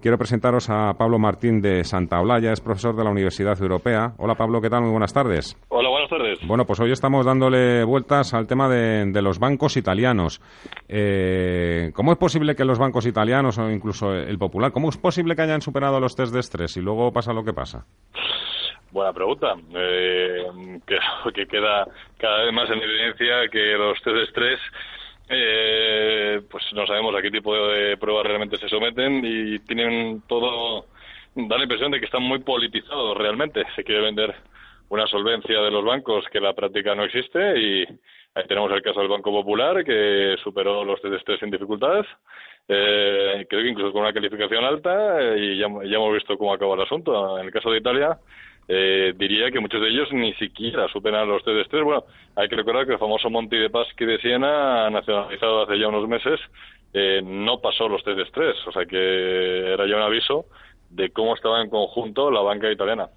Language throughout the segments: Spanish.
Quiero presentaros a Pablo Martín de Santa Olaya, es profesor de la Universidad Europea. Hola Pablo, ¿qué tal? Muy buenas tardes. Hola, buenas tardes. Bueno, pues hoy estamos dándole vueltas al tema de, los bancos italianos. Eh, ¿Cómo es posible que los bancos italianos o incluso el Popular, cómo es posible que hayan superado los test de estrés y luego pasa lo que pasa? Buena pregunta. Eh, que queda cada vez más en evidencia que los test de estrés eh, pues no sabemos a qué tipo de pruebas realmente se someten y tienen todo, da la impresión de que están muy politizados realmente. Se quiere vender una solvencia de los bancos que la práctica no existe y ahí tenemos el caso del Banco Popular que superó los test sin dificultades, eh, creo que incluso con una calificación alta eh, y ya, ya hemos visto cómo acabó el asunto. En el caso de Italia, eh, diría que muchos de ellos ni siquiera superan los de estrés. Bueno, hay que recordar que el famoso Monti de Paschi de Siena, nacionalizado hace ya unos meses, eh, no pasó los test de estrés. O sea que era ya un aviso de cómo estaba en conjunto la banca italiana.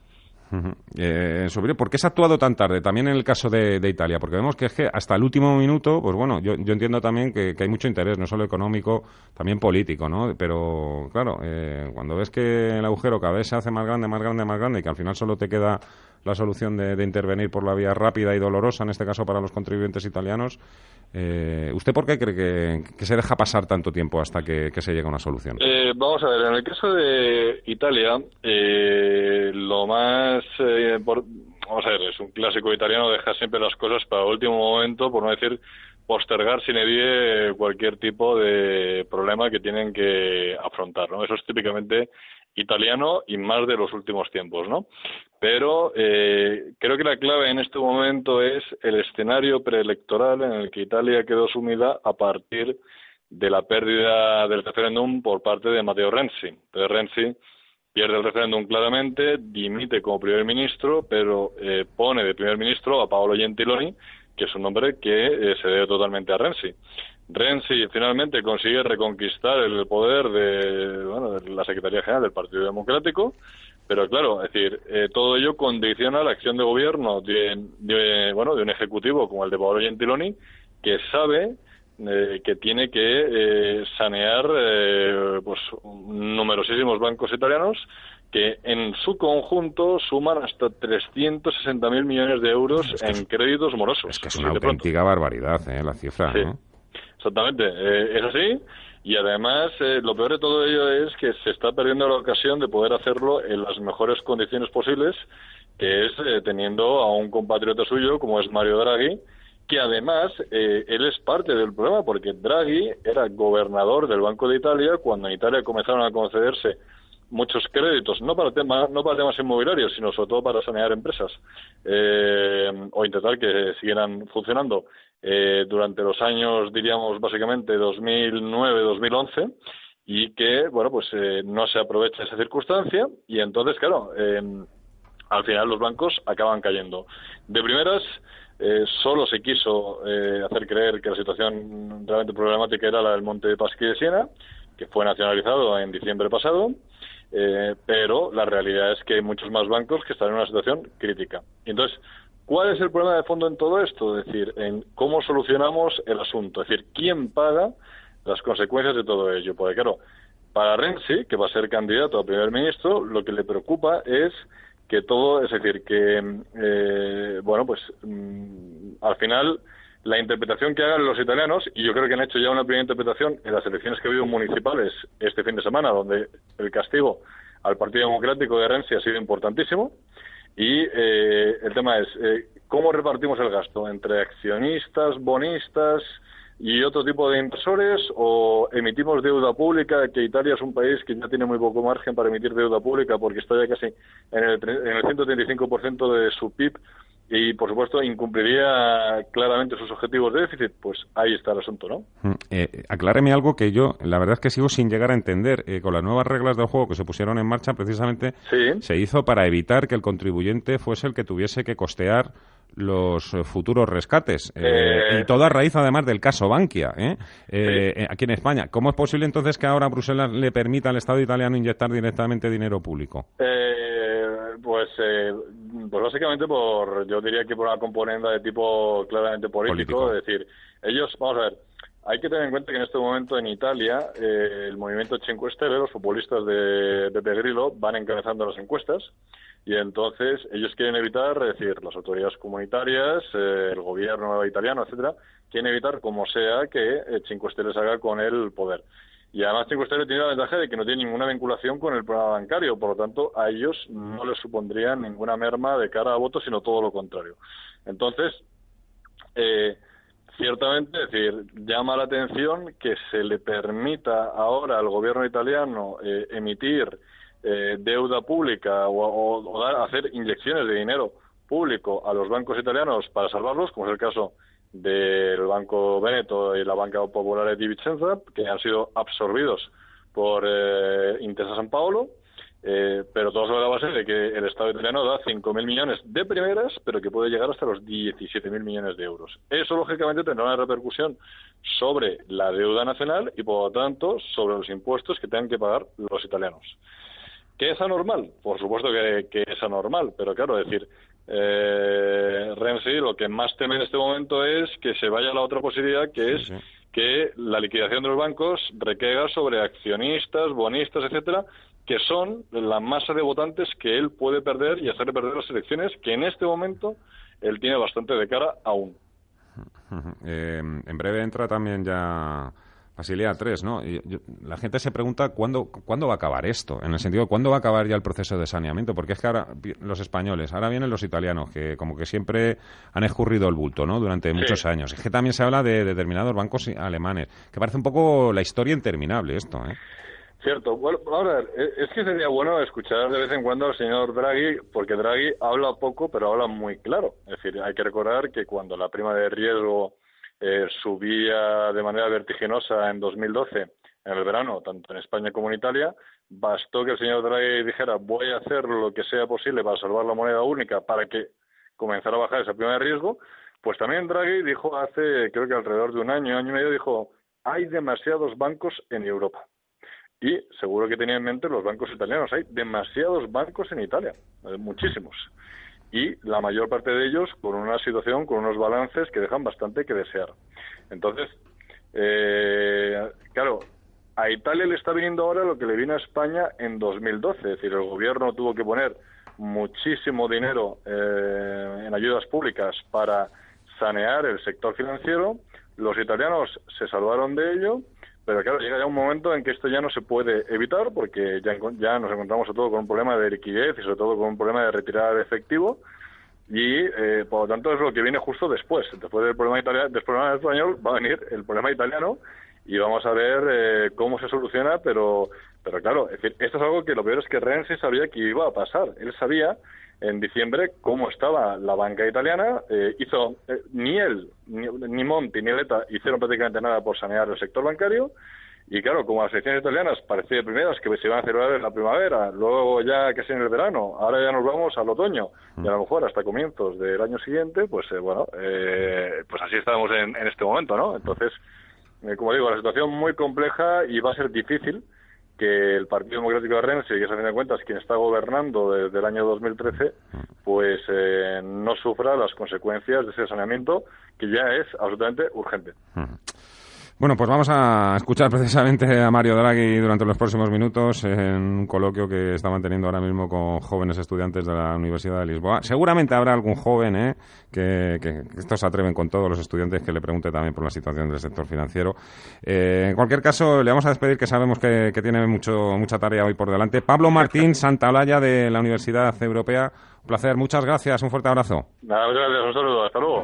Eh, sobre por qué se ha actuado tan tarde, también en el caso de, Italia, porque vemos que es que hasta el último minuto, pues bueno, yo, entiendo también que, hay mucho interés, no solo económico, también político, ¿no? Pero claro, eh, cuando ves que el agujero cada vez se hace más grande, más grande, más grande, y que al final solo te queda la solución de, intervenir por la vía rápida y dolorosa, en este caso para los contribuyentes italianos, eh, ¿usted por qué cree que, se deja pasar tanto tiempo hasta que, se llegue a una solución? vamos a ver, en el caso de Italia, lo más eh, vamos a ver, es un clásico italiano, deja siempre las cosas para el último momento, por no decir postergar sin edie cualquier tipo de problema que tienen que afrontar, ¿no? Eso es típicamente italiano y más de los últimos tiempos, ¿no? Pero eh, creo que la clave en este momento es el escenario preelectoral en el que Italia quedó sumida a partir de la pérdida del referéndum por parte de Matteo Renzi. Entonces Renzi pierde el referéndum claramente, dimite como primer ministro, pero eh, pone de primer ministro a Paolo Gentiloni, que es un hombre que eh, se debe totalmente a Renzi. Renzi finalmente consigue reconquistar el poder de, la Secretaría General del Partido Democrático, pero claro, es decir, eh, todo ello condiciona la acción de gobierno de, bueno, de un ejecutivo como el de Paolo Gentiloni, que sabe eh, que tiene que eh, sanear eh, pues numerosísimos bancos italianos que en su conjunto suman hasta 360.000 millones de euros en créditos morosos. Es que es una auténtica barbaridad la cifra. Exactamente, es así. Y además, lo peor de todo ello es que se está perdiendo la ocasión de poder hacerlo en las mejores condiciones posibles, que es teniendo a un compatriota suyo como es Mario Draghi, que además eh, él es parte del problema porque Draghi era gobernador del Banco de Italia cuando en Italia comenzaron a concederse muchos créditos, no para, tema, no para temas inmobiliarios, sino sobre todo para sanear empresas eh, o intentar que siguieran funcionando eh, durante los años, diríamos, básicamente 2009-2011 y que, bueno, pues no se aprovecha esa circunstancia y entonces, claro, al final los bancos acaban cayendo. De primeras, eh, solo se quiso eh, hacer creer que la situación realmente problemática era la del Monte de Pasqui de Siena, que fue nacionalizado en diciembre pasado, eh, pero la realidad es que hay muchos más bancos que están en una situación crítica. entonces, ¿cuál es el problema de fondo en todo esto? Es decir, en cómo solucionamos el asunto, es decir, ¿quién paga las consecuencias de todo ello? Porque claro, para Renzi, que va a ser candidato a primer ministro, lo que le preocupa es que todo, es decir, que, eh, bueno, pues mm, al final la interpretación que hagan los italianos, y yo creo que han hecho ya una primera interpretación en las elecciones que ha habido municipales este fin de semana, donde el castigo al Partido Democrático de Renzi ha sido importantísimo, y eh, el tema es, eh, ¿cómo repartimos el gasto? ¿Entre accionistas, bonistas, y otro tipo de inversores o emitimos deuda pública, que Italia es un país que ya tiene muy poco margen para emitir deuda pública porque está ya casi en el, en el 135% de su PIB y, por supuesto, incumpliría claramente sus objetivos de déficit, pues ahí está el asunto, ¿no? Mm, eh, acláreme algo que yo, la verdad es que sigo sin llegar a entender. Eh, con las nuevas reglas del juego que se pusieron en marcha, precisamente se hizo para evitar que el contribuyente fuese el que tuviese que costear los eh, futuros rescates. Eh, y todo a raíz, además, del caso Bankia, ¿eh? aquí en España. ¿Cómo es posible entonces que ahora Bruselas le permita al Estado italiano inyectar directamente dinero público? pues, pues básicamente por, yo diría que por una componente de tipo claramente político, es decir, ellos, vamos a ver, hay que tener en cuenta que en este momento en Italia el movimiento Cinque Stelle, los futbolistas de, de Grillo, van encabezando las encuestas y entonces ellos quieren evitar, es decir, las autoridades comunitarias, eh, el gobierno italiano, etcétera, quieren evitar, como sea, que eh, Cinque Stelle haga con el poder. Y además Cinque Stelle tiene la ventaja de que no tiene ninguna vinculación con el programa bancario, por lo tanto a ellos no les supondría ninguna merma de cara a votos, sino todo lo contrario. Entonces, eh, ciertamente, es decir, llama la atención que se le permita ahora al gobierno italiano eh, emitir eh, deuda pública o, hacer inyecciones de dinero público a los bancos italianos para salvarlos, como es el caso del Banco Veneto y la Banca Popolare di Vicenza, que han sido absorbidos por eh, Intesa San Paolo, eh, pero todo sobre la base de que el Estado italiano da 5.000 millones de primeras, pero que puede llegar hasta los 17.000 millones de euros. Eso, lógicamente, tendrá una repercusión sobre la deuda nacional y, por lo tanto, sobre los impuestos que tengan que pagar los italianos. ¿Qué es anormal? Por supuesto que, es anormal, pero claro, es decir, eh, Renzi lo que más teme en este momento es que se vaya a la otra posibilidad, que es que la liquidación de los bancos recaiga sobre accionistas, bonistas, etcétera, que son la masa de votantes que él puede perder y hacerle perder las elecciones, que en este momento él tiene bastante de cara aún. Eh, en breve entra también ya Basilea 3, ¿no? Y la gente se pregunta cuándo, cuándo va a acabar esto, en el sentido, cuándo va a acabar ya el proceso de saneamiento, porque es que ahora los españoles, ahora vienen los italianos, que como que siempre han escurrido el bulto, ¿no? Durante muchos años. Es que también se habla de, determinados bancos alemanes, que parece un poco la historia interminable esto, ¿eh? Cierto. Bueno, ahora, e, es que sería bueno escuchar de vez en cuando al señor Draghi, porque Draghi habla poco, pero habla muy claro. Es decir, hay que recordar que cuando la prima de riesgo eh, subía de manera vertiginosa en 2012, en el verano, tanto en España como en Italia, bastó que el señor Draghi dijera voy a hacer lo que sea posible para salvar la moneda única para que comenzara a bajar esa prima de riesgo, pues también Draghi dijo hace, creo que alrededor de un año, año y medio, dijo, hay demasiados bancos en Europa. Y seguro que tenía en mente los bancos italianos. Hay demasiados bancos en Italia, eh, muchísimos y la mayor parte de ellos con una situación, con unos balances que dejan bastante que desear. Entonces, eh, claro, a Italia le está viniendo ahora lo que le vino a España en 2012, es decir, el gobierno tuvo que poner muchísimo dinero eh, en ayudas públicas para sanear el sector financiero, los italianos se salvaron de ello pero claro, llega ya un momento en que esto ya no se puede evitar porque ya, nos encontramos a todo con un problema de liquidez y sobre todo con un problema de retirada de efectivo y eh, por lo tanto es lo que viene justo después. Después del problema, italiano, del problema español va a venir el problema italiano y vamos a ver eh, cómo se soluciona, pero, pero claro, esto es algo que lo peor es que Renzi sabía que iba a pasar. Él sabía en diciembre cómo estaba la banca italiana. Eh, hizo eh, ni él, ni, Monti, ni Leta hicieron prácticamente nada por sanear el sector bancario. Y claro, como las elecciones italianas parecía primeras que se iban a celebrar en la primavera, luego ya casi en el verano, ahora ya nos vamos al otoño y a lo mejor hasta comienzos del año siguiente, pues eh, bueno, pues así estamos en, en, este momento, ¿no? Entonces, como digo, la situación muy compleja y va a ser difícil que el Partido Democrático de Rennes, que es a fin de cuentas quien está gobernando desde el año 2013, pues eh, no sufra las consecuencias de ese saneamiento que ya es absolutamente urgente. Bueno, pues vamos a escuchar precisamente a Mario Draghi durante los próximos minutos en un coloquio que está manteniendo ahora mismo con jóvenes estudiantes de la Universidad de Lisboa. Seguramente habrá algún joven ¿eh? que, que, estos se atreven con todos los estudiantes que le pregunte también por la situación del sector financiero. Eh, en cualquier caso, le vamos a despedir que sabemos que, que tiene mucho, mucha tarea hoy por delante. Pablo Martín Santaolalla de la Universidad Europea. Un placer, muchas gracias, un fuerte abrazo. Nada, muchas gracias, un saludo, hasta luego.